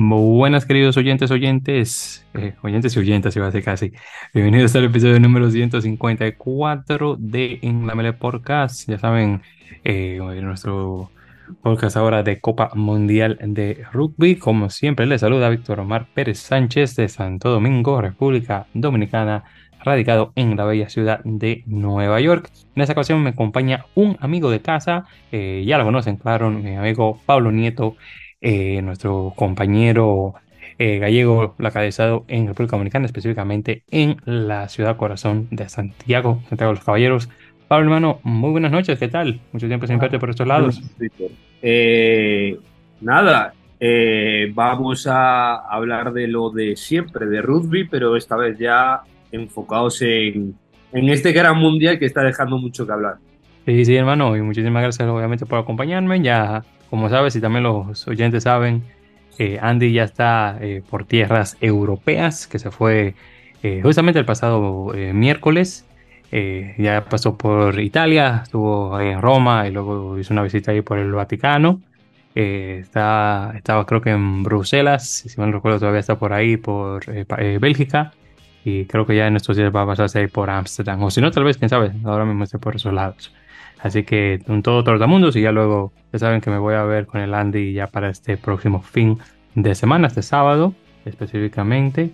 Buenas queridos oyentes, oyentes, eh, oyentes y oyentes, iba a casi. Bienvenidos al episodio número 154 de En la Mele Podcast. Ya saben, eh, nuestro podcast ahora de Copa Mundial de Rugby. Como siempre, les saluda Víctor Omar Pérez Sánchez de Santo Domingo, República Dominicana, radicado en la bella ciudad de Nueva York. En esta ocasión me acompaña un amigo de casa, eh, ya lo conocen, claro, mi amigo Pablo Nieto, eh, nuestro compañero eh, gallego localizado en República Dominicana, específicamente en la ciudad corazón de Santiago, Santiago de los Caballeros. Pablo, hermano, muy buenas noches, ¿qué tal? Mucho tiempo sin verte por estos lados. nada, vamos a hablar de lo de siempre, de rugby, pero esta vez ya enfocados en, en este gran mundial que está dejando mucho que hablar. Sí, sí, hermano, y muchísimas gracias obviamente por acompañarme. Ya, como sabes, y también los oyentes saben, eh, Andy ya está eh, por tierras europeas, que se fue eh, justamente el pasado miércoles. ya pasó por Italia, estuvo en Roma y luego hizo una visita ahí por el Vaticano. está, estaba creo que en Bruselas, si mal recuerdo todavía está por ahí, por Bélgica y creo que ya en estos días va a pasarse ahí por Ámsterdam, o si no, tal vez, quién sabe, ahora mismo esté por esos lados. Así que un todo tortamundos y ya luego, ya saben que me voy a ver con el Andy ya para este próximo fin de semana, este sábado específicamente.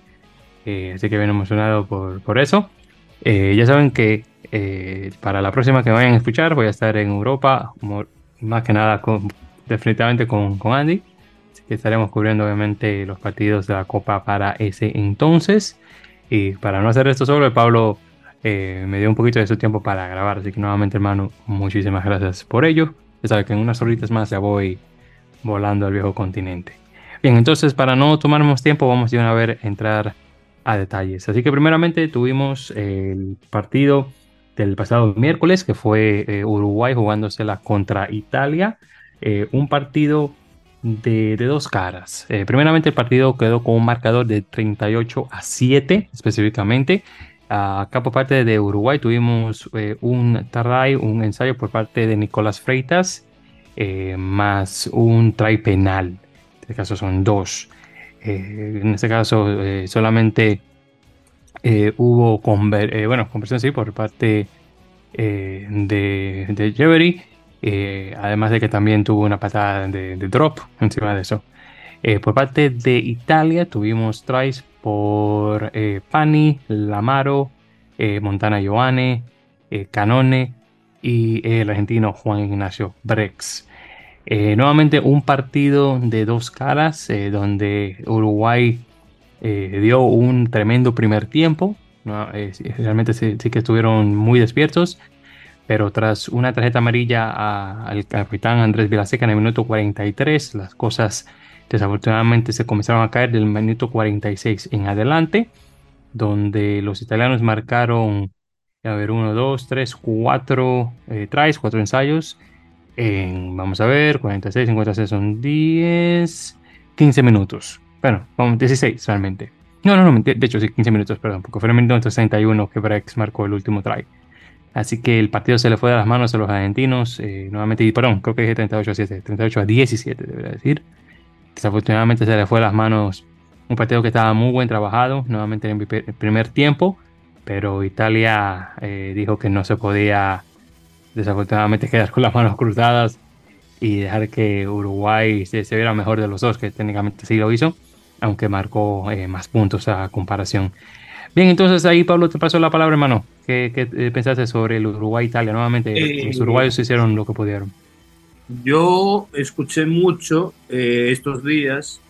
Eh, así que bien emocionado por, por eso. Eh, ya saben que eh, para la próxima que vayan a escuchar voy a estar en Europa, más que nada con, definitivamente con, con Andy. Así que estaremos cubriendo obviamente los partidos de la Copa para ese entonces. Y para no hacer esto solo, Pablo eh, me dio un poquito de su tiempo para grabar. Así que nuevamente, hermano, muchísimas gracias por ello. Ya sabes que en unas horitas más ya voy volando al viejo continente. Bien, entonces para no tomar más tiempo, vamos a ver entrar a detalles. Así que primeramente tuvimos el partido del pasado miércoles, que fue eh, Uruguay jugándosela contra Italia. Eh, un partido de, dos caras. Eh, primeramente el partido quedó con un marcador de 38 a 7 específicamente. Acá por parte de Uruguay tuvimos eh, un try, un ensayo por parte de Nicolás Freitas, eh, más un try penal. En este caso son dos. en este caso solamente hubo bueno, conversión sí, por parte de, de Jevery eh, además de que también tuvo una patada de, drop encima de eso. Eh, por parte de Italia tuvimos tries por eh, Pani, Lamaro, Montana Ioane, Canone y el argentino Juan Ignacio Brex. nuevamente un partido de dos caras donde Uruguay dio un tremendo primer tiempo. realmente sí, que estuvieron muy despiertos pero tras una tarjeta amarilla al capitán Andrés Vilaseca en el minuto 43, las cosas desafortunadamente se comenzaron a caer del minuto 46 en adelante, donde los italianos marcaron, a ver, 1, 2, 3, 4 tries, 4 ensayos, en, vamos a ver, 46, 56 son 10, 15 minutos, bueno, 16 realmente. No, no, no, de hecho sí, 15 minutos, perdón, porque fue en el minuto 61 que Brex marcó el último try. Así que el partido se le fue de las manos a los argentinos. Eh, nuevamente, perdón, creo que dije 38 a 7, 38 a 17, debería decir. Desafortunadamente se le fue las manos un partido que estaba muy buen trabajado, nuevamente en el primer tiempo, pero Italia eh, dijo que no se podía desafortunadamente quedar con las manos cruzadas y dejar que Uruguay se, viera mejor de los dos, que técnicamente sí lo hizo, aunque marcó eh, más puntos a comparación. Bien, entonces ahí Pablo te paso la palabra, hermano. ¿Qué, eh, pensaste sobre el Uruguay-Italia? Nuevamente, eh, los uruguayos hicieron lo que pudieron. Yo escuché mucho eh, estos días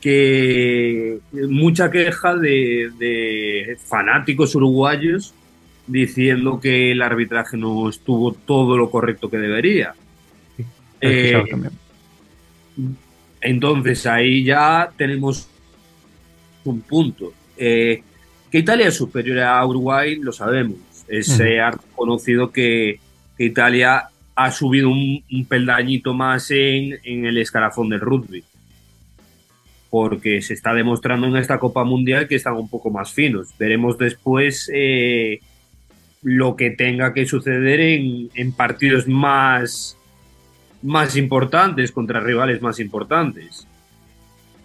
que mucha queja de, fanáticos uruguayos diciendo que el arbitraje no estuvo todo lo correcto que debería. entonces ahí ya tenemos un punto. Que Italia es superior a Uruguay, lo sabemos. Es conocido que, Italia ha subido un, peldañito más en, el escalafón del rugby. Porque se está demostrando en esta Copa Mundial que están un poco más finos. Veremos después eh, lo que tenga que suceder en, partidos más, más importantes, contra rivales más importantes.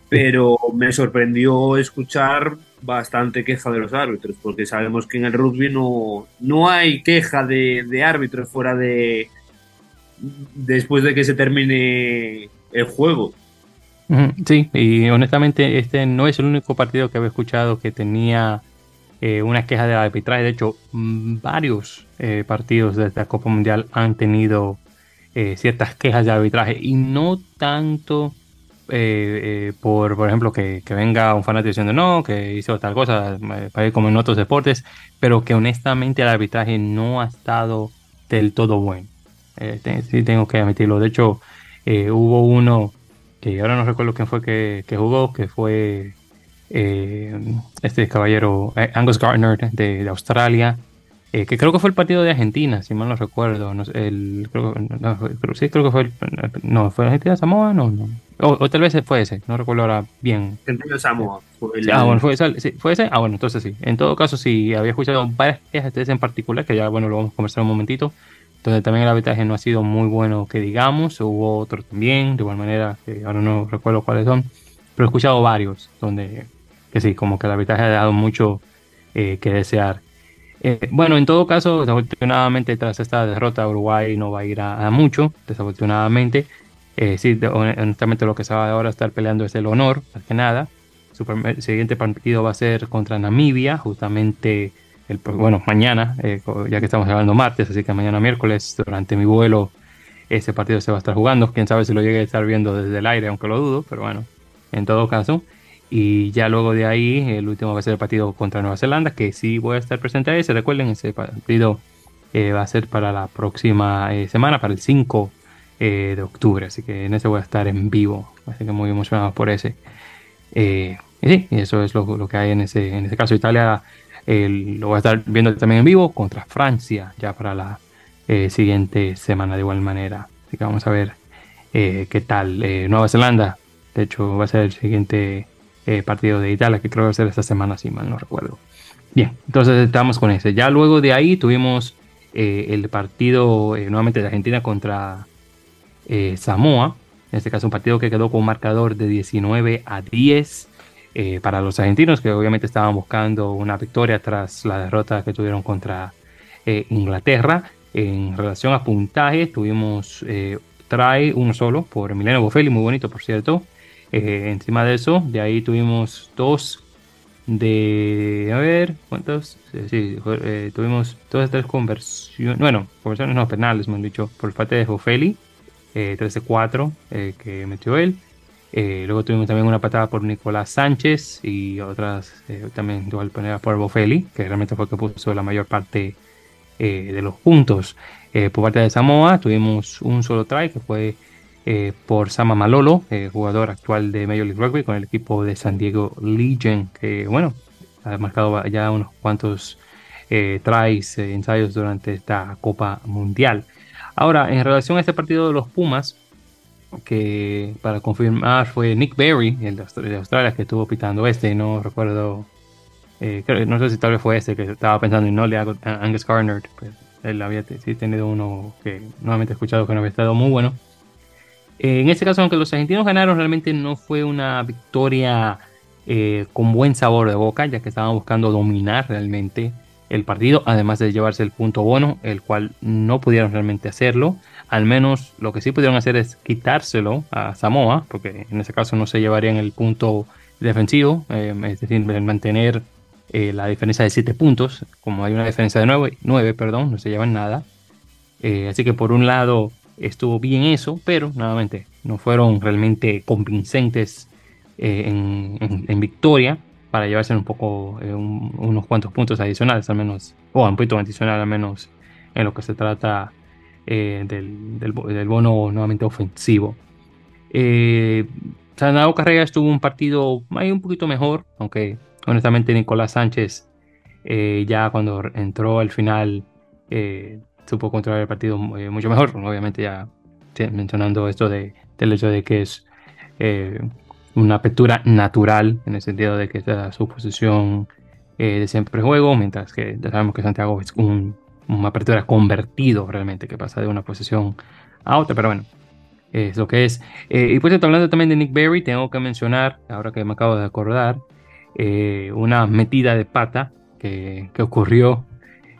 pero me sorprendió escuchar bastante queja de los árbitros, porque sabemos que en el rugby no, no hay queja de, de árbitros fuera de después de que se termine el juego. Sí, y honestamente este no es el único partido que había escuchado que tenía eh, una queja de arbitraje. De hecho, mm, varios eh, partidos de esta Copa Mundial han tenido eh, ciertas quejas de arbitraje y no tanto por, por ejemplo, que, venga un fanático diciendo no, que hizo tal cosa, como en otros deportes, pero que honestamente el arbitraje no ha estado del todo bueno. Sí, tengo que admitirlo. De hecho, hubo uno que ahora no recuerdo quién fue que, jugó, que fue eh, este caballero eh, Angus Gardner de, Australia, eh, que creo que fue el partido de Argentina, si mal no recuerdo. No, el, creo, sí, creo que fue el, no, fue Argentina Samoa, no, no. O, tal vez fue ese, no recuerdo ahora bien. Argentina Samoa. ah, bueno, fue, fue ese. Ah, bueno, entonces sí. En todo caso, sí, había escuchado varias quejas en particular, que ya, bueno, lo vamos a conversar un momentito donde también el arbitraje no ha sido muy bueno que digamos, hubo otros también, de igual manera, que ahora no recuerdo cuáles son, pero he escuchado varios donde, que sí, como que el arbitraje ha dado mucho eh, que desear. Eh, bueno, en todo caso, desafortunadamente tras esta derrota Uruguay no va a ir a, mucho, desafortunadamente. Eh, sí, honestamente lo que se va ahora a estar peleando es el honor, más que nada. Su siguiente partido va a ser contra Namibia, justamente bueno, mañana, eh, ya que estamos hablando martes, así que mañana miércoles, durante mi vuelo, ese partido se va a estar jugando. Quién sabe si lo llegue a estar viendo desde el aire, aunque lo dudo, pero bueno, en todo caso. Y ya luego de ahí, el último va a ser el partido contra Nueva Zelanda, que sí voy a estar presente ahí. Se recuerden, ese partido eh, va a ser para la próxima eh, semana, para el 5 de octubre. Así que en ese voy a estar en vivo. Así que muy emocionado por ese. y sí, eso es lo, lo, que hay en ese, en ese caso. Italia lo voy a estar viendo también en vivo contra Francia ya para la eh, siguiente semana de igual manera. Así que vamos a ver eh, qué tal. Eh, Nueva Zelanda, de hecho, va a ser el siguiente partido de Italia, que creo que va a ser esta semana, si mal no recuerdo. Bien, entonces estamos con ese. Ya luego de ahí tuvimos el partido nuevamente de Argentina contra Samoa. En este caso, un partido que quedó con un marcador de 19 a 10. Eh, para los argentinos que obviamente estaban buscando una victoria tras la derrota que tuvieron contra eh, Inglaterra. En relación a puntaje, tuvimos eh, trae uno solo por Emiliano Boffelli, muy bonito por cierto. encima de eso, de ahí tuvimos dos de, a ver, ¿cuántos? Sí, tuvimos todas tres conversiones, bueno, conversiones no penales, me han dicho, por parte de Boffelli, 13-4 que metió él. Eh, luego tuvimos también una patada por Nicolás Sánchez y otras eh, también igual por Bofelli, que realmente fue el que puso la mayor parte eh, de los puntos. por parte de Samoa tuvimos un solo try que fue por Sama Malolo, jugador actual de Major League Rugby con el equipo de San Diego Legion, que bueno, ha marcado ya unos cuantos tries, ensayos durante esta Copa Mundial. Ahora, en relación a este partido de los Pumas, que para confirmar fue Nick Berry, el de Australia, que estuvo pitando este, no recuerdo, eh, no sé si tal vez fue este que estaba pensando y no le hago Angus Garner, pues él había tenido uno que nuevamente he escuchado que no había estado muy bueno. Eh, en este caso, aunque los argentinos ganaron, realmente no fue una victoria eh, con buen sabor de boca, ya que estaban buscando dominar realmente el partido, además de llevarse el punto bono, el cual no pudieron realmente hacerlo. Al menos lo que sí pudieron hacer es quitárselo a Samoa, porque en ese caso no se llevarían el punto defensivo, eh, es decir, mantener eh, la diferencia de 7 puntos, como hay una diferencia de 9, 9 perdón, no se llevan nada. Eh, así que por un lado estuvo bien eso, pero nuevamente no fueron realmente convincentes en, victoria para llevarse un poco unos cuantos puntos adicionales, al menos, o un punto adicional al menos en lo que se trata eh, del, del, bono nuevamente ofensivo. Eh, Sanado Carrera estuvo un partido ahí un poquito mejor, aunque honestamente Nicolás Sánchez eh, ya cuando entró al final eh, supo controlar el partido mucho mejor, obviamente ya mencionando esto de, del hecho de que es una apertura natural en el sentido de que es su posición de siempre juego, mientras que ya sabemos que Santiago es un una apertura convertido realmente, que pasa de una posición a otra, pero bueno. es lo que es. y pues hablando también de Nick Berry, tengo que mencionar, ahora que me acabo de acordar, una metida de pata que, que, ocurrió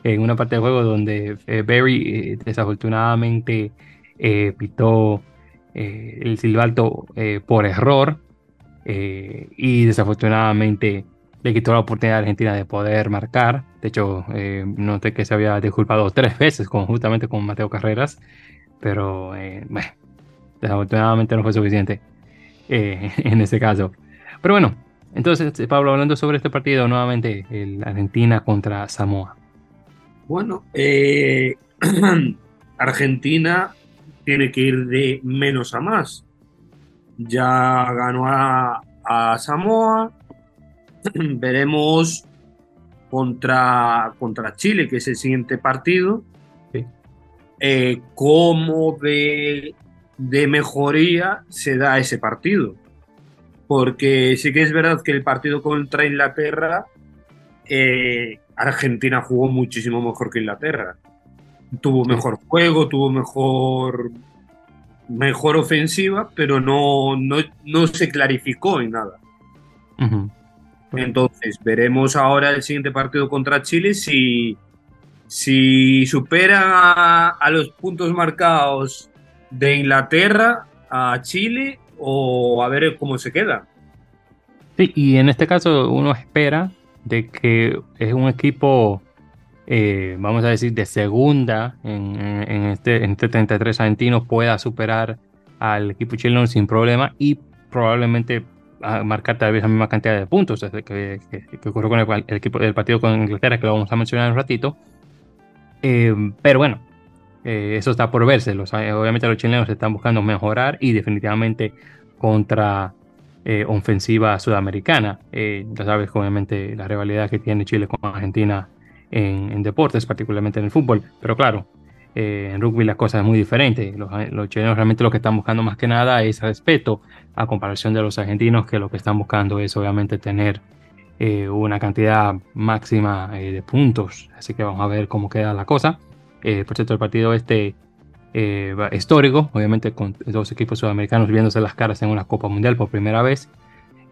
en una parte del juego donde Berry desafortunadamente pitó el silbato por error y desafortunadamente le quitó la oportunidad a Argentina de poder marcar. De hecho, eh, noté que se había disculpado tres veces con, justamente con Mateo Carreras, pero eh, bueno, desafortunadamente no fue suficiente eh, en ese caso. Pero bueno, entonces, Pablo, hablando sobre este partido, nuevamente, el Argentina contra Samoa. Bueno, Argentina tiene que ir de menos a más. Ya ganó a, a Samoa, veremos contra, contra Chile, que es el siguiente partido, eh, cómo de, mejoría se da ese partido. Porque sí que es verdad que el partido contra Inglaterra, eh, Argentina jugó muchísimo mejor que Inglaterra. Tuvo mejor juego, tuvo mejor, mejor ofensiva, pero no, no, se clarificó en nada. Entonces, veremos ahora el siguiente partido contra Chile si, si supera a, los puntos marcados de Inglaterra a Chile o a ver cómo se queda. Sí, y en este caso uno espera de que es un equipo, eh, vamos a decir, de segunda en, este, en este 33 argentino pueda superar al equipo chileno sin problema y probablemente a marcar tal vez la misma cantidad de puntos que, que, ocurrió con el, equipo del partido con Inglaterra, que lo vamos a mencionar en un ratito. Eh, pero bueno, eh, eso está por verse. Los, eh, obviamente los chilenos están buscando mejorar y definitivamente contra ofensiva sudamericana. ya sabes, obviamente, la rivalidad que tiene Chile con Argentina en, en deportes, particularmente en el fútbol. Pero claro, eh, en rugby la cosa es muy diferente. Los, chilenos realmente lo que están buscando más que nada es respeto a comparación de los argentinos que lo que están buscando es obviamente tener eh, una cantidad máxima eh, de puntos. Así que vamos a ver cómo queda la cosa. por cierto, el partido este histórico, obviamente con dos equipos sudamericanos viéndose las caras en una Copa Mundial por primera vez.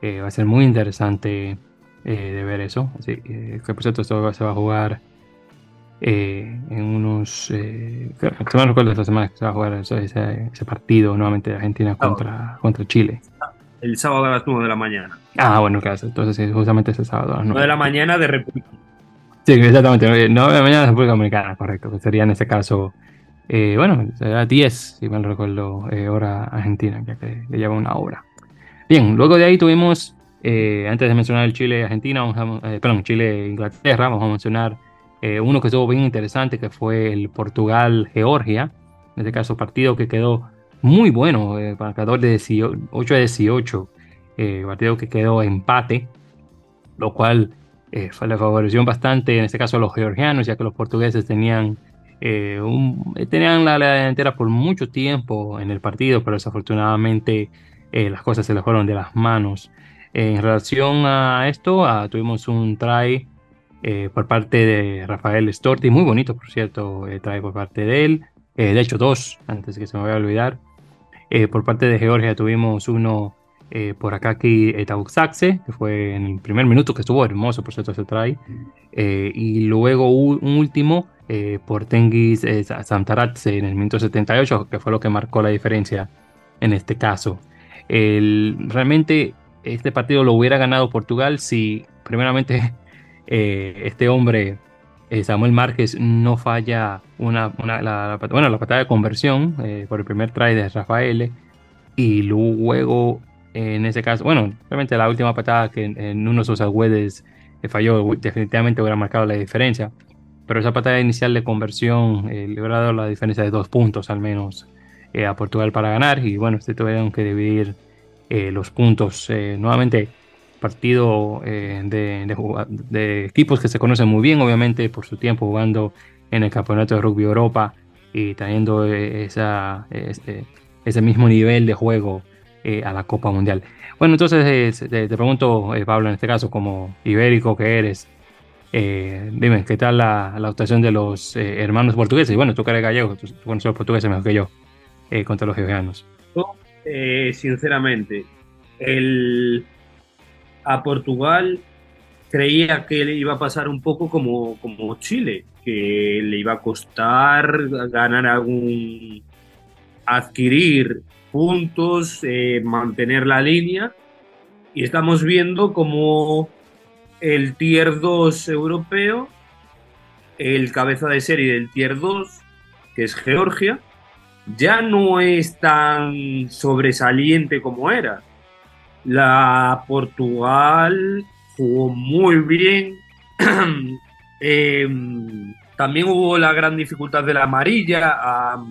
va a ser muy interesante de ver eso. Así que por cierto, esto se va a jugar eh, en unos. Eh, no recuerdo esta semana que se va a jugar ese, partido nuevamente de Argentina contra, contra Chile. El sábado a las 9 de la mañana. Ah, bueno, claro. Entonces, es justamente ese sábado a las 9. de la mañana de República. Sí, exactamente. 9 de la mañana de República Dominicana, correcto. Que sería en ese caso. Eh, bueno, será 10, si mal recuerdo, eh, hora argentina, ya que le lleva una hora. Bien, luego de ahí tuvimos, eh, antes de mencionar el Chile-Argentina, perdón, Chile-Inglaterra, vamos a mencionar eh, uno que estuvo bien interesante, que fue el Portugal-Georgia. En este caso, partido que quedó muy bueno, eh, marcador de 8 a 18. Eh, partido que quedó empate, lo cual eh, le favoreció bastante, en este caso a los georgianos, ya que los portugueses tenían, tenían la, delantera por mucho tiempo en el partido, pero desafortunadamente las cosas se les fueron de las manos. En relación a esto, ah, tuvimos un try eh, por parte de Rafael Storti, muy bonito por cierto, eh, trae por parte de él, eh, de hecho dos, antes que se me vaya a olvidar. por parte de Georgia tuvimos uno por Akaki Tabuxaxe, que fue en el primer minuto que estuvo hermoso, por cierto, ese try. y luego un último por Tengiz Santaratse en el minuto 78, que fue lo que marcó la diferencia en este caso. realmente este partido lo hubiera ganado Portugal si primeramente eh, este hombre, eh, Samuel Márquez, no falla una, la, patada de conversión eh, por el primer try de Rafael y luego en ese caso, bueno, realmente la última patada que en, uno de sus agüedes falló, definitivamente hubiera marcado la diferencia. Pero esa patada inicial de conversión le hubiera dado la diferencia de dos puntos al menos a Portugal para ganar. Y bueno, se tuvieron que dividir los puntos. nuevamente, partido eh, de, equipos que se conocen muy bien, obviamente, por su tiempo jugando en el Campeonato de Rugby Europa y trayendo eh, esa, este, ese mismo nivel de juego eh, a la Copa Mundial. Bueno, entonces te, pregunto, Pablo, en este caso, como ibérico que eres, dime, ¿qué tal la, actuación de los hermanos portugueses? Bueno, tú eres gallego, tú, conoces los portugueses mejor que yo, contra los georgianos. sinceramente, el, a Portugal creía que le iba a pasar un poco como, como Chile, que le iba a costar ganar algún, adquirir puntos, eh, mantener la línea. Y estamos viendo como el Tier 2 europeo, el cabeza de serie del Tier 2, que es Georgia, ya no es tan sobresaliente como era. La Portugal jugó muy bien. Em, también hubo la gran dificultad de la amarilla. A,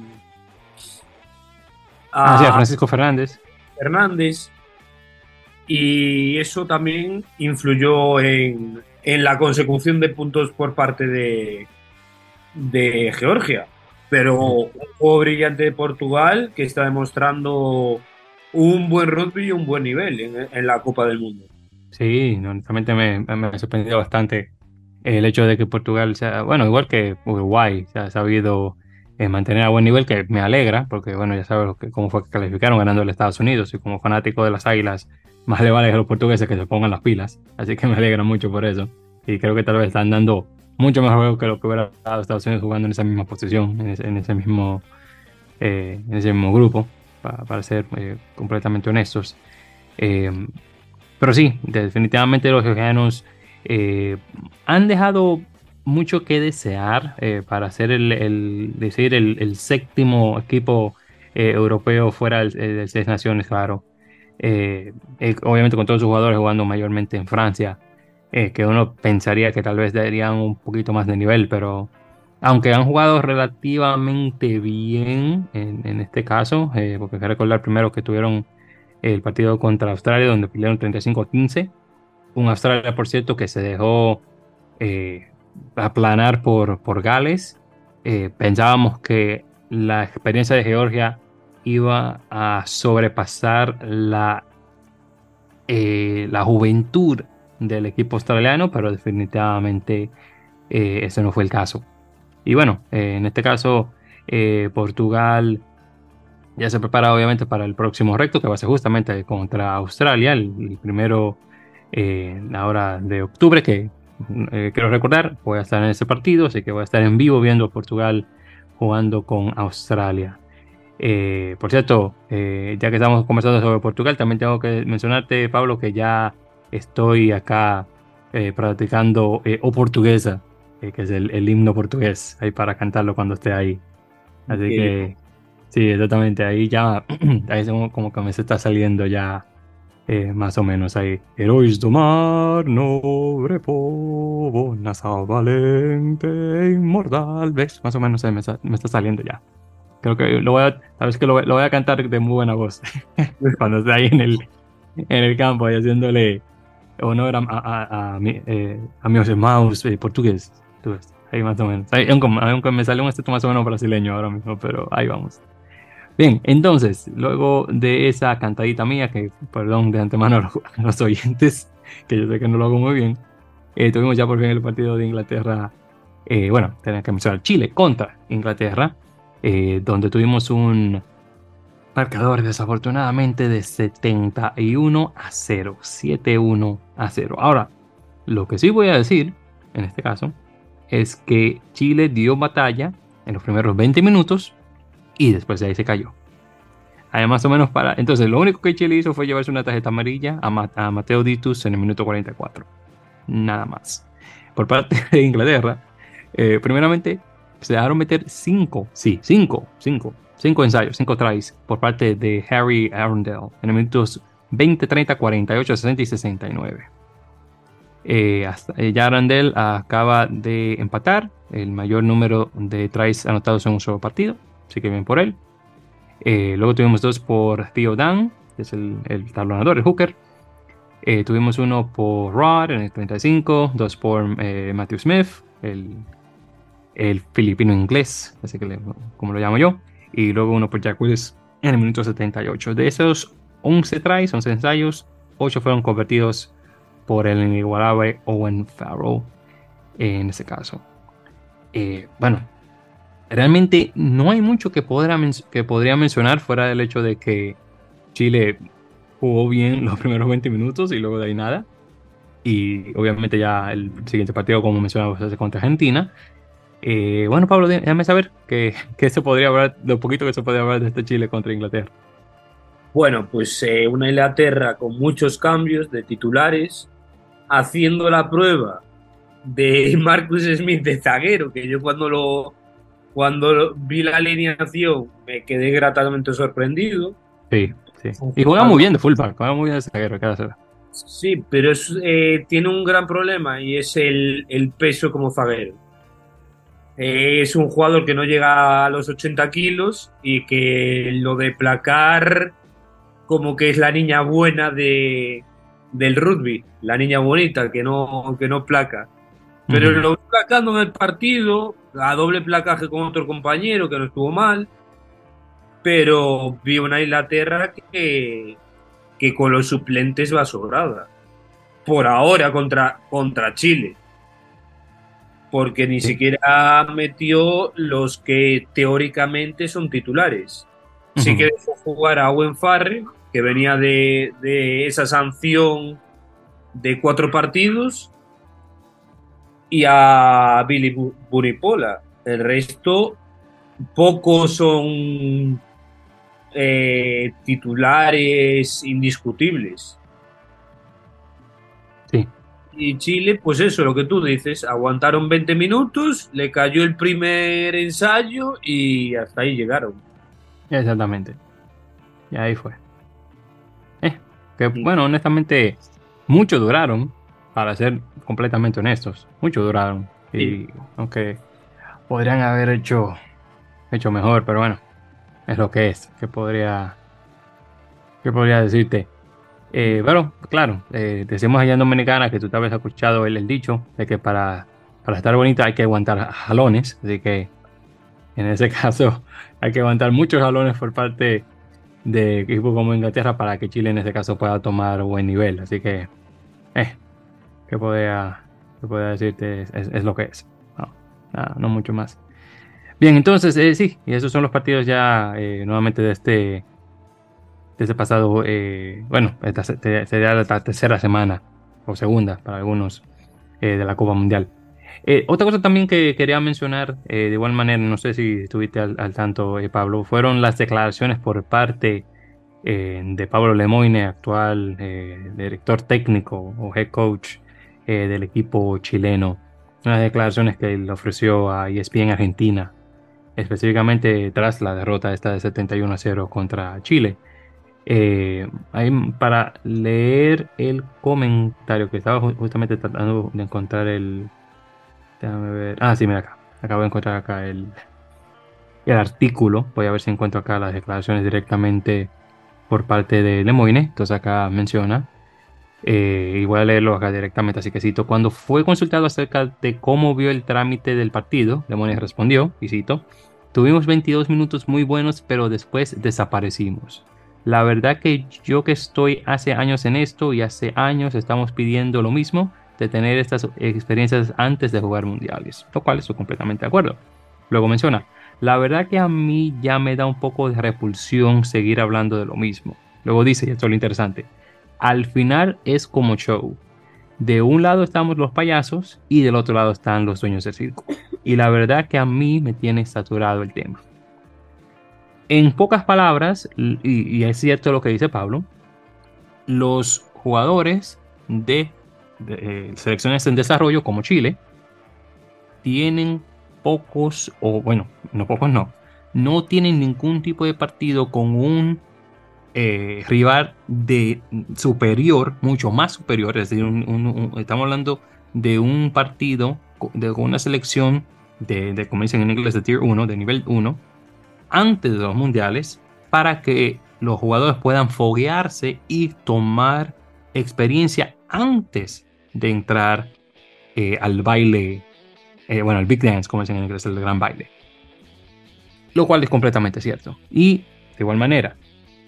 a, Francisco Fernández. Fernández. Y eso también influyó en, en la consecución de puntos por parte de, de Georgia. Pero un juego brillante de Portugal que está demostrando un buen rugby y un buen nivel en, la Copa del Mundo. Sí, honestamente me, me ha sorprendido bastante el hecho de que Portugal sea, bueno, igual que Uruguay, se ha sabido eh, mantener a buen nivel, que me alegra, porque bueno, ya sabes cómo fue que calificaron ganando el Estados Unidos y como fanático de las águilas, más le vale a los portugueses que se pongan las pilas, así que me alegra mucho por eso. Y creo que tal vez están dando mucho mejor juego que lo que hubiera dado Estados Unidos jugando en esa misma posición, en ese, mismo, eh, en ese mismo grupo, para, ser eh, completamente honestos. Eh, pero sí, definitivamente los georgianos han dejado mucho que desear para ser el, decir el, séptimo equipo europeo fuera de seis naciones, claro. obviamente con todos sus jugadores jugando mayormente en Francia. Eh, que uno pensaría que tal vez darían un poquito más de nivel, pero aunque han jugado relativamente bien en, este caso, eh, porque hay que recordar primero que tuvieron el partido contra Australia donde perdieron 35 a 15, un Australia por cierto que se dejó eh, aplanar por, por Gales, pensábamos que la experiencia de Georgia iba a sobrepasar la, la juventud del equipo australiano, pero definitivamente eh, ese no fue el caso. Y bueno, eh, en este caso, eh, Portugal ya se prepara obviamente para el próximo reto, que va a ser justamente contra Australia, el, primero ahora de octubre, que quiero recordar, voy a estar en ese partido, así que voy a estar en vivo viendo a Portugal jugando con Australia. por cierto, ya que estamos conversando sobre Portugal, también tengo que mencionarte, Pablo, que ya estoy acá eh, practicando eh, o portuguesa, eh, que es el, himno portugués, ahí para cantarlo cuando esté ahí. Así que, sí, exactamente, ahí ya, ahí como que me se está saliendo ya más o menos ahí. Herois do mar, nobre povo, nasal valente, inmortal, ¿ves? Más o menos ahí me está, me está saliendo ya. Creo que lo voy a, sabes que lo, lo voy a cantar de muy buena voz cuando esté ahí en el, en el campo, ahí haciéndole honor a, a, a, mi, eh, a mis hermanos eh, portugués. ahí más o menos. aunque, me sale un estilo más o menos brasileño ahora mismo, pero ahí vamos. Bien, entonces, luego de esa cantadita mía, que perdón de antemano a los, oyentes, que yo sé que no lo hago muy bien, eh, tuvimos ya por fin el partido de Inglaterra, eh, bueno, tenía que mencionar Chile contra Inglaterra, donde tuvimos un Marcador desafortunadamente de 71 a 0. 71 a 0. Ahora, lo que sí voy a decir, en este caso, es que Chile dio batalla en los primeros 20 minutos y después de ahí se cayó. Además, o menos para. Entonces, lo único que Chile hizo fue llevarse una tarjeta amarilla a, Mateo Ditus en el minuto 44. Nada más. Por parte de Inglaterra, eh, primeramente se dejaron meter 5, sí, 5, 5 cinco ensayos, cinco tries por parte de Harry Arundel en los minutos 20, 30, 48, 60 y 69. Eh, eh, acaba de empatar el mayor número de tries anotados en un solo partido, así que bien por él. Eh, luego tuvimos dos por Theo Dan, que es el, el talonador, el hooker. tuvimos uno por Rod en el 35, dos por Matthew Smith, el, el filipino inglés, así que como lo llamo yo y luego uno por Jack Willis en el minuto 78. De esos 11 tries, 11 ensayos, 8 fueron convertidos por el inigualable Owen Farrell en ese caso. Eh, bueno, realmente no hay mucho que podría, que podría mencionar fuera del hecho de que Chile jugó bien los primeros 20 minutos y luego de ahí nada. Y obviamente ya el siguiente partido, como mencionaba, es contra Argentina. Eh, bueno, Pablo, déjame saber qué se podría hablar, lo poquito que se podría hablar de este Chile contra Inglaterra. Bueno, pues eh, una Inglaterra con muchos cambios de titulares, haciendo la prueba de Marcus Smith de zaguero, que yo cuando lo cuando vi la alineación me quedé gratamente sorprendido. Sí, sí. Y juega muy bien de fullback, juega muy bien de zaguero, cada Sí, pero eh, tiene un gran problema y es el, peso como zaguero. Eh, es un jugador que no llega a los 80 kilos y que lo de placar como que es la niña buena de, del rugby, la niña bonita que no, que no placa. Pero lo vi placando en el partido, a doble placaje con otro compañero que no estuvo mal. Pero vi una Inglaterra que, que con los suplentes va sobrada. Por ahora contra, contra Chile. Porque ni siquiera metió los que teóricamente son titulares. Sí que dejó jugar a Owen Farrell, que venía de, de esa sanción de cuatro partidos, y a Billy Buripola. El resto, pocos son eh, titulares indiscutibles. Sí. Y Chile, pues eso, lo que tú dices, aguantaron 20 minutos, le cayó el primer ensayo y hasta ahí llegaron. Exactamente. Y ahí fue. Que bueno, honestamente, mucho duraron, para ser completamente honestos. Mucho duraron. Y aunque podrían haber hecho, hecho mejor, pero bueno, es lo que es. ¿Qué podría, qué podría decirte? Eh, bueno, claro, eh, decimos allá en Dominicana que tú tal vez has escuchado el, el dicho de que para, para estar bonita hay que aguantar jalones. Así que en ese caso hay que aguantar muchos jalones por parte de equipos como Inglaterra para que Chile en ese caso pueda tomar buen nivel. Así que, eh, que podría, que decirte es, lo que es. No, no mucho más. Bien, entonces, eh, sí, y esos son los partidos ya eh, nuevamente de este, de este pasado, eh, bueno, esta sería la tercera semana o segunda para algunos de la Copa Mundial. Otra cosa también que quería mencionar, de igual manera, no sé si estuviste al, tanto, Pablo, fueron las declaraciones por parte de Pablo Lemoine, actual director técnico o head coach eh, del equipo chileno. Unas declaraciones que le ofreció a ESPN Argentina, específicamente tras la derrota esta de 71 a 0 contra Chile. Eh, para leer el comentario que estaba justamente tratando de encontrar el. Déjame ver. Ah, sí, mira acá. Acabo de encontrar acá el, el artículo. Voy a ver si encuentro acá las declaraciones directamente por parte de Lemoine. Entonces acá menciona eh, y voy a leerlo acá directamente, así que cito, cuando fue consultado acerca de cómo vio el trámite del partido, Lemones respondió, y cito, tuvimos 22 minutos muy buenos, pero después desaparecimos. La verdad que yo que estoy hace años en esto y hace años estamos pidiendo lo mismo, de tener estas experiencias antes de jugar mundiales, lo cual estoy completamente de acuerdo. Luego menciona, la verdad que a mí ya me da un poco de repulsión seguir hablando de lo mismo. Luego dice, y esto es lo interesante, al final es como show. De un lado estamos los payasos y del otro lado están los dueños del circo. Y la verdad que a mí me tiene saturado el tema. En pocas palabras, y, es cierto lo que dice Pablo, los jugadores de, de, eh, selecciones en desarrollo como Chile tienen pocos, o bueno, no pocos no, no tienen ningún tipo de partido con un eh, rival de superior, mucho más superior, es decir, estamos hablando de un partido, de una selección de, de, como dicen en inglés, de tier 1, de nivel 1, antes de los mundiales, para que los jugadores puedan foguearse y tomar experiencia antes de entrar eh, al baile, eh, bueno, al big dance, como dicen en inglés, el gran baile. Lo cual es completamente cierto. Y de igual manera,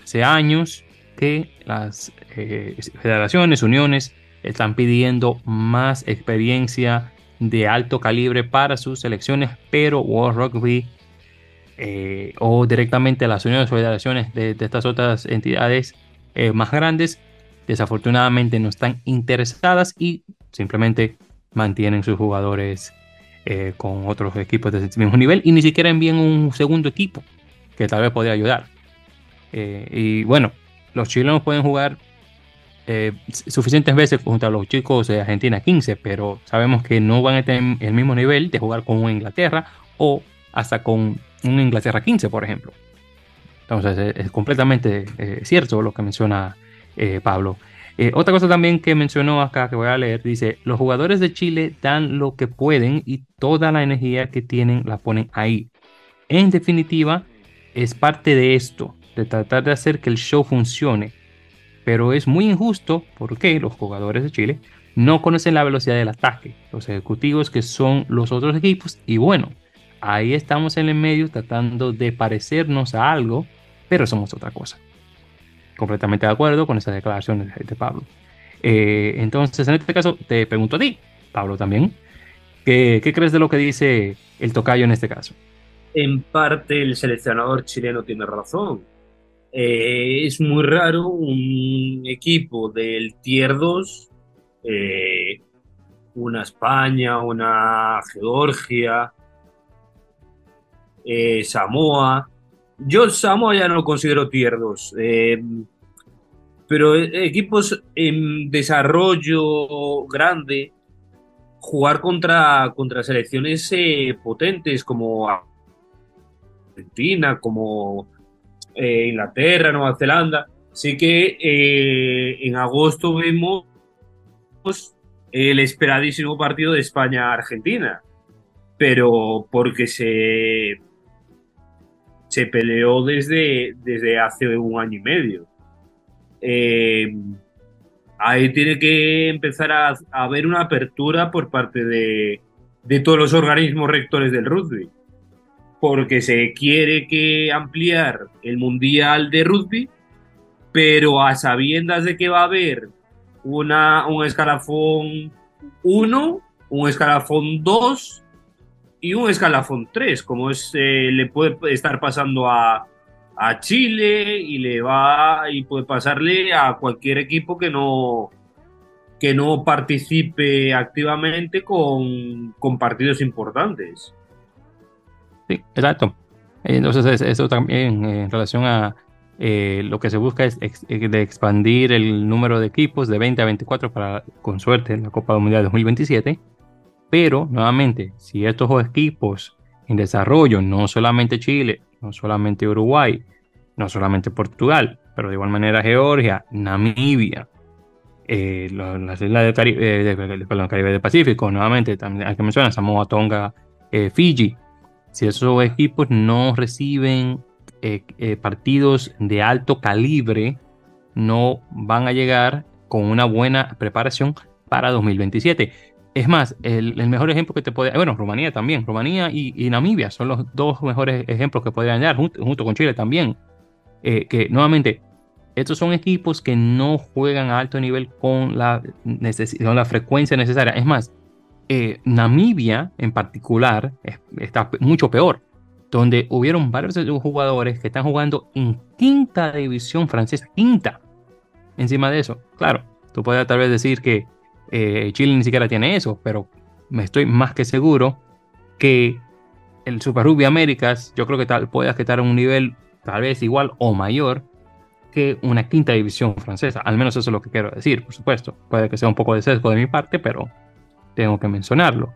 Hace años que las eh, federaciones, uniones, están pidiendo más experiencia de alto calibre para sus selecciones, pero World Rugby o directamente las uniones o federaciones de, estas otras entidades más grandes, desafortunadamente no están interesadas y simplemente mantienen sus jugadores eh, con otros equipos de ese mismo nivel y ni siquiera envían un segundo equipo que tal vez podría ayudar. y bueno, los chilenos pueden jugar suficientes veces junto a los chicos de Argentina 15, pero sabemos que no van a tener el mismo nivel de jugar con Inglaterra o hasta con un Inglaterra 15, por ejemplo. Entonces, es, completamente eh, cierto lo que menciona eh, Pablo. Eh, otra cosa también que mencionó acá, que voy a leer, dice, los jugadores de Chile dan lo que pueden y toda la energía que tienen la ponen ahí. En definitiva, es parte de esto, de tratar de hacer que el show funcione. Pero es muy injusto porque los jugadores de Chile no conocen la velocidad del ataque, los ejecutivos que son los otros equipos, y bueno, ahí estamos en el medio tratando de parecernos a algo, pero somos otra cosa. Completamente de acuerdo con esa declaración de Pablo. Eh, entonces, en este caso, te pregunto a ti, Pablo también, ¿qué, crees de lo que dice el tocayo en este caso? En parte, el seleccionador chileno tiene razón. Eh, es muy raro un equipo del Tier 2, eh, una España, una Georgia, Samoa. Yo Samoa ya no lo considero tiernos, eh, pero equipos en desarrollo grande, jugar contra, contra selecciones eh, potentes como Argentina, como Inglaterra, Nueva Zelanda, sí que en agosto vemos el esperadísimo partido de España-Argentina, pero porque se se peleó desde, desde hace un año y medio. Eh, ahí tiene que empezar a, haber una apertura por parte de, de, todos los organismos rectores del rugby, porque se quiere que ampliar el mundial de rugby, pero a sabiendas de que va a haber una, un escalafón 1, un escalafón 2 y un escalafón 3, como es, eh, le puede estar pasando a, Chile y le va y puede pasarle a cualquier equipo que no que no participe activamente con, con partidos importantes. Sí, exacto. Entonces eso también eh, en relación a eh, lo que se busca es de expandir el número de equipos de 20 a 24 para, con suerte, la Copa Mundial 2027 pero, nuevamente, si estos equipos en desarrollo, no solamente Chile, no solamente Uruguay, no solamente Portugal, pero de igual manera Georgia, Namibia, eh, las islas del Caribe, eh, de, Caribe del Pacífico, nuevamente, también hay que mencionar Samoa, Tonga, eh, Fiji. Si esos equipos no reciben partidos de alto calibre, no van a llegar con una buena preparación para 2027. Es más, el, mejor ejemplo que te puede... Bueno, Rumanía también. Rumanía y, Namibia son los dos mejores ejemplos que podrían dar, junto, con Chile también. Eh, que nuevamente, estos son equipos que no juegan a alto nivel con la, con la frecuencia necesaria. Es más, eh, Namibia en particular está mucho peor, donde hubieron varios jugadores que están jugando en quinta división francesa, quinta. Encima de eso, claro, tú puedes tal vez decir que eh, Chile ni siquiera tiene eso, pero me estoy más que seguro que el Super Rugby Américas, yo creo que tal, puede estar a un nivel tal vez igual o mayor que una quinta división francesa. Al menos eso es lo que quiero decir, por supuesto. Puede que sea un poco de sesgo de mi parte, pero tengo que mencionarlo.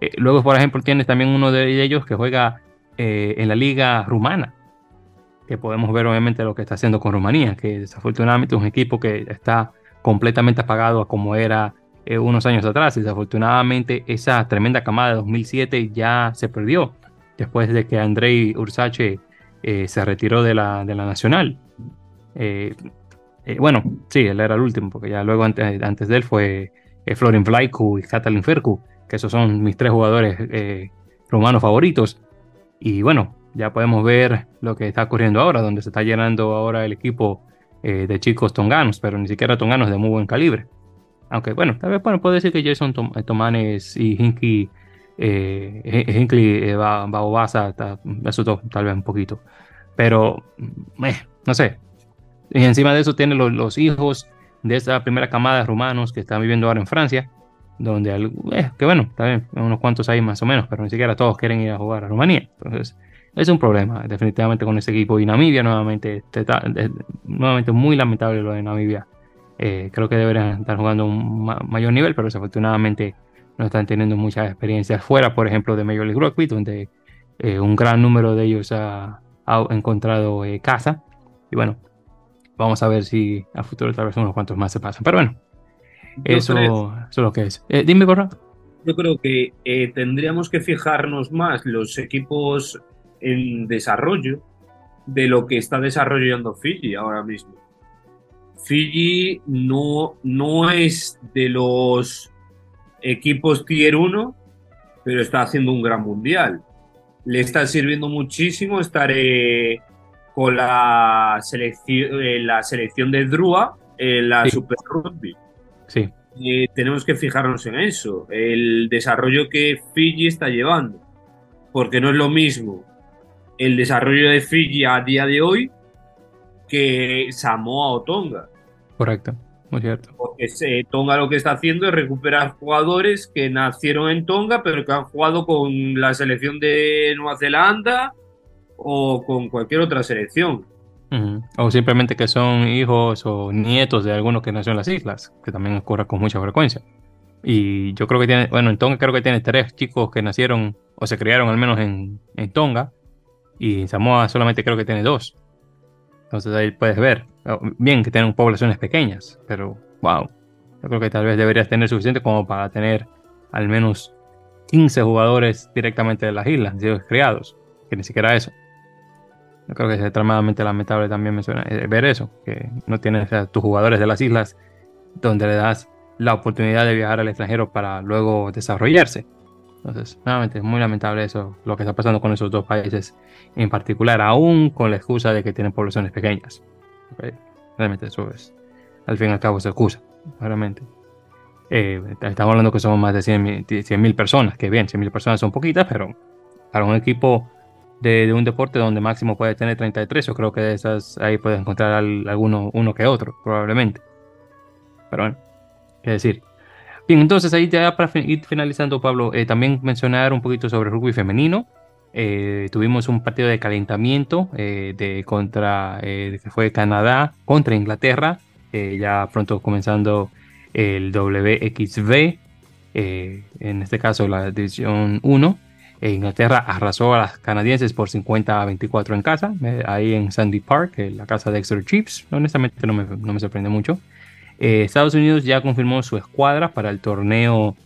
Eh, luego, por ejemplo, tienes también uno de ellos que juega eh, en la liga rumana, que podemos ver obviamente lo que está haciendo con Rumanía, que desafortunadamente es un equipo que está completamente apagado a como era eh, unos años atrás. Desafortunadamente, esa tremenda camada de 2007 ya se perdió después de que Andrei Ursache eh, se retiró de la, de la Nacional. Eh, bueno, sí, él era el último, porque ya luego antes, antes de él fue Florin Vlaiku y Katalin Ferku, que esos son mis tres jugadores romanos favoritos. Y bueno, ya podemos ver lo que está ocurriendo ahora, donde se está llenando ahora el equipo de chicos tonganos, pero ni siquiera tonganos de muy buen calibre. Aunque bueno, tal vez bueno, puedo decir que Jason Tom, eh, Tomanes y Hinky eh, Hinckley eh, va, va Obasa, eso tal vez un poquito. Pero, eh, no sé. Y encima de eso tiene los, hijos de esta primera camada de rumanos que están viviendo ahora en Francia, donde, eh, que bueno, también unos cuantos hay más o menos, pero ni siquiera todos quieren ir a jugar a Rumanía. Entonces, es un problema definitivamente con ese equipo. Y Namibia nuevamente, nuevamente muy lamentable lo de Namibia. Eh, creo que deberían estar jugando a un mayor nivel, pero desafortunadamente no están teniendo muchas experiencias fuera, por ejemplo, de Major League Rugby, donde eh, un gran número de ellos ha, encontrado eh, casa. Y bueno, vamos a ver si a futuro tal vez unos cuantos más se pasan. Pero bueno, eso, es lo que es. dime, Borra. Yo creo que tendríamos que fijarnos más los equipos en desarrollo de lo que está desarrollando Fiji ahora mismo. Fiji no, no es de los equipos tier 1, pero está haciendo un gran mundial. Le está sirviendo muchísimo estar eh, con la selección, eh, la selección de Drua en la Super Rugby. Sí. Eh, tenemos que fijarnos en eso, el desarrollo que Fiji está llevando, porque no es lo mismo el desarrollo de Fiji a día de hoy que Samoa o Tonga. Correcto, muy cierto. Porque Tonga lo que está haciendo es recuperar jugadores que nacieron en Tonga, pero que han jugado con la selección de Nueva Zelanda o con cualquier otra selección. O simplemente que son hijos o nietos de alguno que nació en las islas, que también ocurre con mucha frecuencia. Y yo creo que tiene, bueno, en Tonga creo que tiene tres chicos que nacieron o se criaron al menos en, en Tonga y Samoa solamente creo que tiene dos. Entonces ahí puedes ver. Oh, bien que tienen poblaciones pequeñas, pero wow. Yo creo que tal vez deberías tener suficiente como para tener al menos 15 jugadores directamente de las islas, criados, que ni siquiera eso. Yo creo que es extremadamente lamentable también eh, ver eso, que no tienes a tus jugadores de las islas donde le das la oportunidad de viajar al extranjero para luego desarrollarse. Entonces, nuevamente, es muy lamentable eso, lo que está pasando con esos dos países en particular, aún con la excusa de que tienen poblaciones pequeñas. Realmente eso es, al fin y al cabo, es excusa, realmente. Eh, estamos hablando que somos más de 100 mil personas, que bien, 100 mil personas son poquitas, pero para un equipo de, un deporte donde máximo puede tener 33, yo creo que de esas ahí puedes encontrar alguno uno que otro, probablemente. Pero bueno, qué decir. Bien, entonces ahí ya para ir finalizando, Pablo, eh, también mencionar un poquito sobre rugby femenino. Eh, tuvimos un partido de calentamiento eh, de contra que fue Canadá contra Inglaterra, ya pronto comenzando el WXV, en este caso la división 1. Inglaterra arrasó a las canadienses por 50 a 24 en casa, ahí en Sandy Park, la casa de Exeter Chiefs. Honestamente no me, no me sorprende mucho. Eh, Estados Unidos ya confirmó su escuadra para el torneo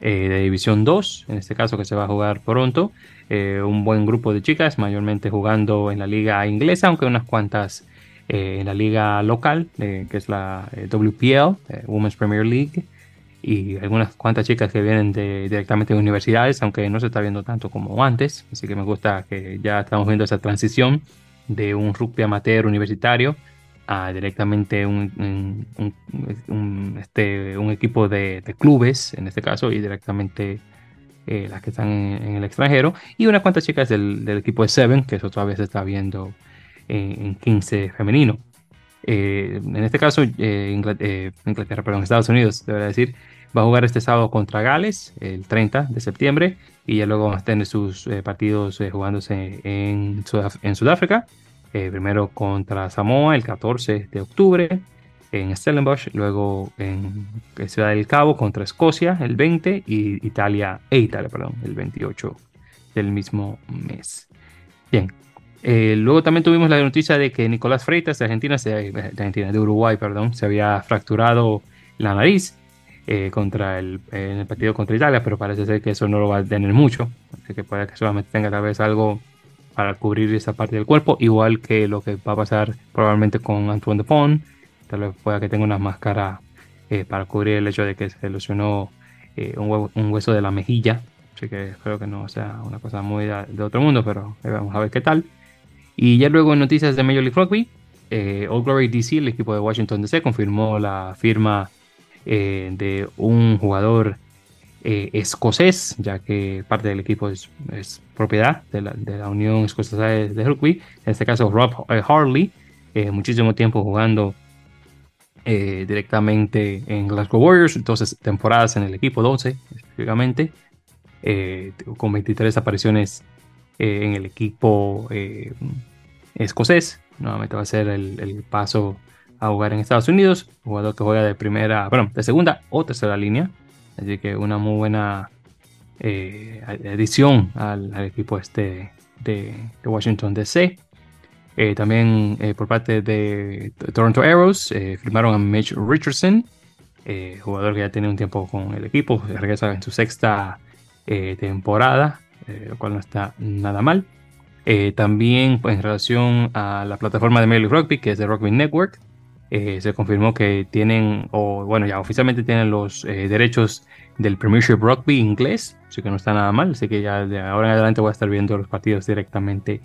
eh, de División 2, en este caso que se va a jugar pronto. Eh, un buen grupo de chicas, mayormente jugando en la liga inglesa, aunque unas cuantas en la liga local, que es la WPL, Women's Premier League, y algunas cuantas chicas que vienen directamente de universidades, aunque no se está viendo tanto como antes. Así que me gusta que ya estamos viendo esa transición de un rugby amateur universitario a directamente un, este, un equipo de, clubes, en este caso, y directamente eh, las que están en, el extranjero, y unas cuantas chicas del, equipo de Seven, que eso todavía se está viendo en, 15 femenino. Eh, en este caso, eh, Inglaterra, perdón, Estados Unidos, debería decir, va a jugar este sábado contra Gales, el 30 de septiembre, y ya luego va a tener sus partidos jugándose en, en Sudáfrica eh, primero contra Samoa el 14 de octubre en Stellenbosch, luego en Ciudad del Cabo contra Escocia el 20 y Italia, e Italia, perdón, el 28 del mismo mes. Bien, eh, luego también tuvimos la noticia de que Nicolás Freitas de Argentina, de, Argentina, de Uruguay, perdón, se había fracturado la nariz eh, contra el, en el partido contra Italia, pero parece ser que eso no lo va a tener mucho, así que puede que solamente tenga tal vez algo para cubrir esa parte del cuerpo, igual que lo que va a pasar probablemente con Antoine Dupont, tal vez pueda que tenga una máscara eh, para cubrir el hecho de que se lesionó eh, un, hueso de la mejilla, así que espero que no sea una cosa muy de, otro mundo, pero vamos a ver qué tal. Y ya luego en noticias de Major League Rugby, eh, All Glory DC, el equipo de Washington DC, confirmó la firma de un jugador escocés, ya que parte del equipo es, propiedad de la, Unión Escocesa de, Rugby, en este caso Rob Harley, muchísimo tiempo jugando directamente en Glasgow Warriors, entonces temporadas en el equipo 12 específicamente, con 23 apariciones en el equipo escocés, nuevamente va a ser el, paso a jugar en Estados Unidos, jugador que juega de primera, bueno, de segunda o tercera línea, así que una muy buena eh, adición al, equipo este de, Washington DC. Eh, también eh, por parte de Toronto Arrows firmaron a Mitch Richardson, jugador que ya tiene un tiempo con el equipo, regresa en su sexta temporada, lo cual no está nada mal. Eh, también pues, en relación a la plataforma de Major Rugby, que es de Rugby Network, eh, se confirmó que tienen, o bueno, ya oficialmente tienen los eh, derechos del Premiership Rugby inglés, así que no está nada mal, así que ya de ahora en adelante voy a estar viendo los partidos directamente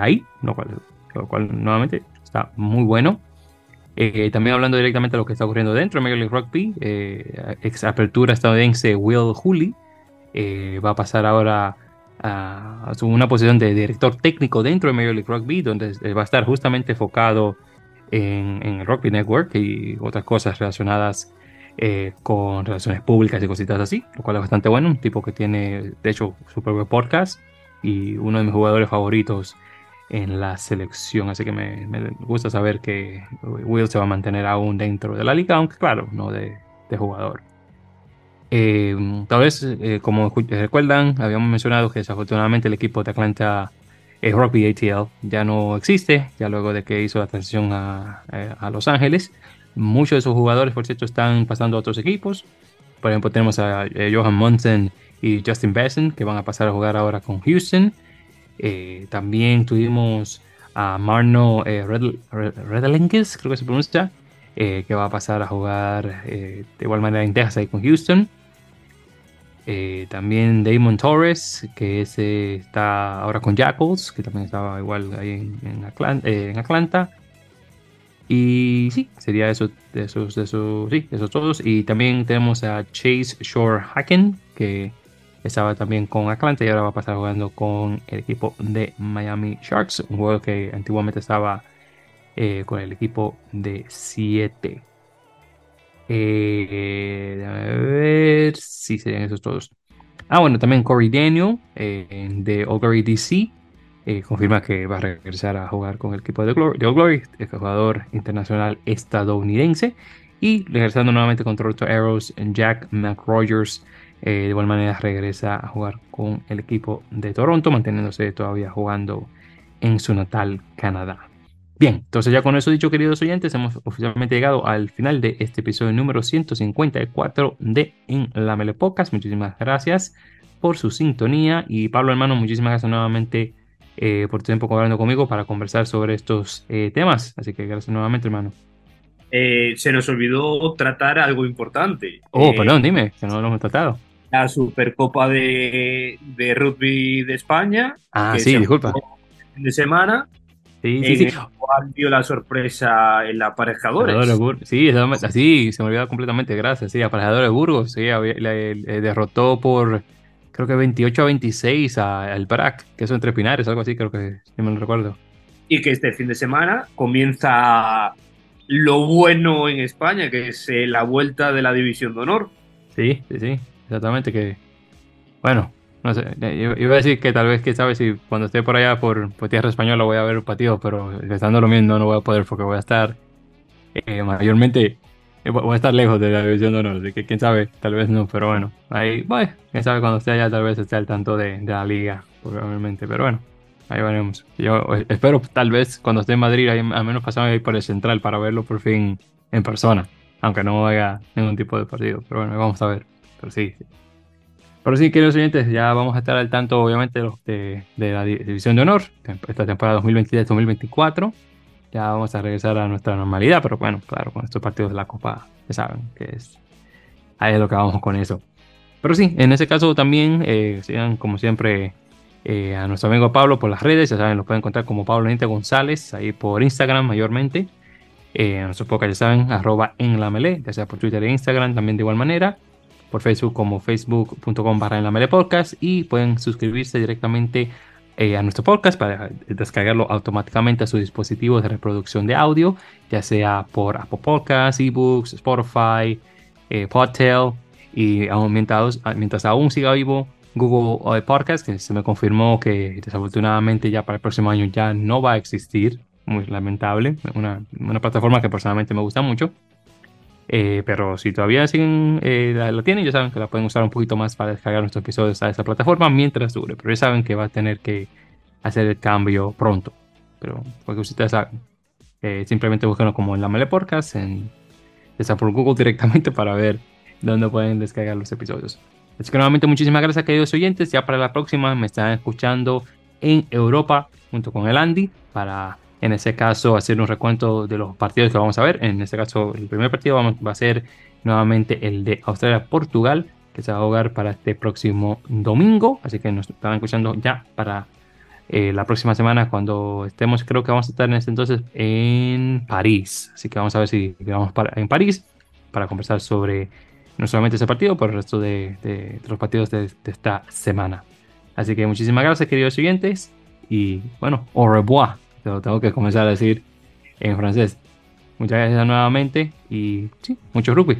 ahí, lo cual, lo cual nuevamente está muy bueno. también hablando directamente de lo que está ocurriendo dentro de Major League Rugby, ex apertura estadounidense Will Hooley va a pasar ahora a, una posición de director técnico dentro de Major League Rugby, donde va a estar justamente enfocado en, el Rugby Network y otras cosas relacionadas eh, con relaciones públicas y cositas así, lo cual es bastante bueno. Un tipo que tiene, de hecho, su propio podcast y uno de mis jugadores favoritos en la selección. Así que me, gusta saber que Will se va a mantener aún dentro de la liga, aunque claro, no de jugador. Eh, tal vez, eh, como recuerdan, habíamos mencionado que desafortunadamente el equipo de Atlanta eh, Rugby ATL ya no existe, ya luego de que hizo la transición a, Los Ángeles. Muchos de sus jugadores, por cierto, están pasando a otros equipos. Por ejemplo, tenemos a Johan Monson y Justin Besson, que van a pasar a jugar ahora con Houston. también tuvimos a Marno Redlingis, creo que se pronuncia, que va a pasar a jugar de igual manera en Texas ahí con Houston. Eh, también Damon Torres, que ese está ahora con Jackals, que también estaba igual ahí en, eh, Atlanta. Y sí, sería eso, esos, esos, sí, esos todos. Y también tenemos a Chase Shore Hacken, que estaba también con Atlanta y ahora va a pasar jugando con el equipo de Miami Sharks, un juego que antiguamente estaba eh, con el equipo de 7. Eh, a ver si serían esos todos. Ah, bueno, también Corey Daniel eh, de All DC eh, confirma que va a regresar a jugar con el equipo de, Glory, de All Glory, el jugador internacional estadounidense. Y regresando nuevamente con Toronto Arrows, Jack McRogers eh, de igual manera regresa a jugar con el equipo de Toronto, manteniéndose todavía jugando en su natal Canadá. Bien, entonces ya con eso dicho, queridos oyentes, hemos oficialmente llegado al final de este episodio número 154 de En la Melepocas. Muchísimas gracias por su sintonía y Pablo hermano, muchísimas gracias nuevamente eh, por tu tiempo hablando conmigo para conversar sobre estos eh, temas. Así que gracias nuevamente hermano. Eh, se nos olvidó tratar algo importante. Oh, perdón, dime, que no lo hemos tratado. La Supercopa de, de Rugby de España. Ah, sí, disculpa. de semana Sí, sí, sí. ¿Cuál dio la sorpresa en la aparejadores? Sí, así se me olvidaba completamente, gracias. Sí, aparejadores Burgos, sí, derrotó por creo que 28 a 26 al BRAC, que es entre Pinares, algo así, creo que si me lo recuerdo. Y que este fin de semana comienza lo bueno en España, que es eh, la vuelta de la División de Honor. Sí, sí, sí, exactamente, que bueno, no sé, iba a decir que tal vez, que sabes, si cuando esté por allá por, tierra española voy a ver un partido, pero estando lo mismo no voy a poder porque voy a estar eh, mayormente, eh, voy a estar lejos de la división de honor, así que quién sabe, tal vez no, pero bueno, ahí, bueno, quién sabe cuando esté allá tal vez esté al tanto de, la liga, probablemente, pero bueno, ahí veremos. Yo eh, espero tal vez cuando esté en Madrid, ahí, al menos pasarme ahí por el central para verlo por fin en persona, aunque no haya ningún tipo de partido, pero bueno, vamos a ver, pero sí. Pero sí, queridos oyentes, ya vamos a estar al tanto, obviamente, de, de la División de Honor, esta temporada 2023-2024. Ya vamos a regresar a nuestra normalidad, pero bueno, claro, con estos partidos de la Copa, ya saben que es. Ahí es lo que vamos con eso. Pero sí, en ese caso también, eh, sigan como siempre eh, a nuestro amigo Pablo por las redes, ya saben, lo pueden encontrar como Pablo Nite González, ahí por Instagram mayormente. Eh, a nuestro podcast, ya saben, arroba en la melee, ya sea por Twitter e Instagram también de igual manera. Por Facebook como facebook.com barra en la mele podcast y pueden suscribirse directamente eh, a nuestro podcast para descargarlo automáticamente a su dispositivo de reproducción de audio, ya sea por Apple Podcasts, eBooks, Spotify, eh, Podtail y mientras, mientras aún siga vivo Google Podcast, que se me confirmó que desafortunadamente ya para el próximo año ya no va a existir, muy lamentable, una, una plataforma que personalmente me gusta mucho. Eh, pero si todavía siguen, eh, la, tienen, ya saben que la pueden usar un poquito más para descargar nuestros episodios a esa plataforma mientras dure. Pero ya saben que va a tener que hacer el cambio pronto. Pero porque ustedes saben, eh, simplemente búsquenlo como en la Mele Podcast, en, está por Google directamente para ver dónde pueden descargar los episodios. Así que nuevamente muchísimas gracias queridos oyentes. Ya para la próxima me están escuchando en Europa junto con el Andy para en ese caso hacer un recuento de los partidos que vamos a ver. En este caso, el primer partido va a ser nuevamente el de Australia-Portugal, que se va a jugar para este próximo domingo. Así que nos están escuchando ya para eh, la próxima semana cuando estemos, creo que vamos a estar en este entonces en París. Así que vamos a ver si vamos para, en París para conversar sobre no solamente ese partido, pero el resto de, los partidos de, de esta semana. Así que muchísimas gracias, queridos siguientes. Y bueno, au revoir tengo que comenzar a decir en francés. Muchas gracias nuevamente y sí, mucho rugby.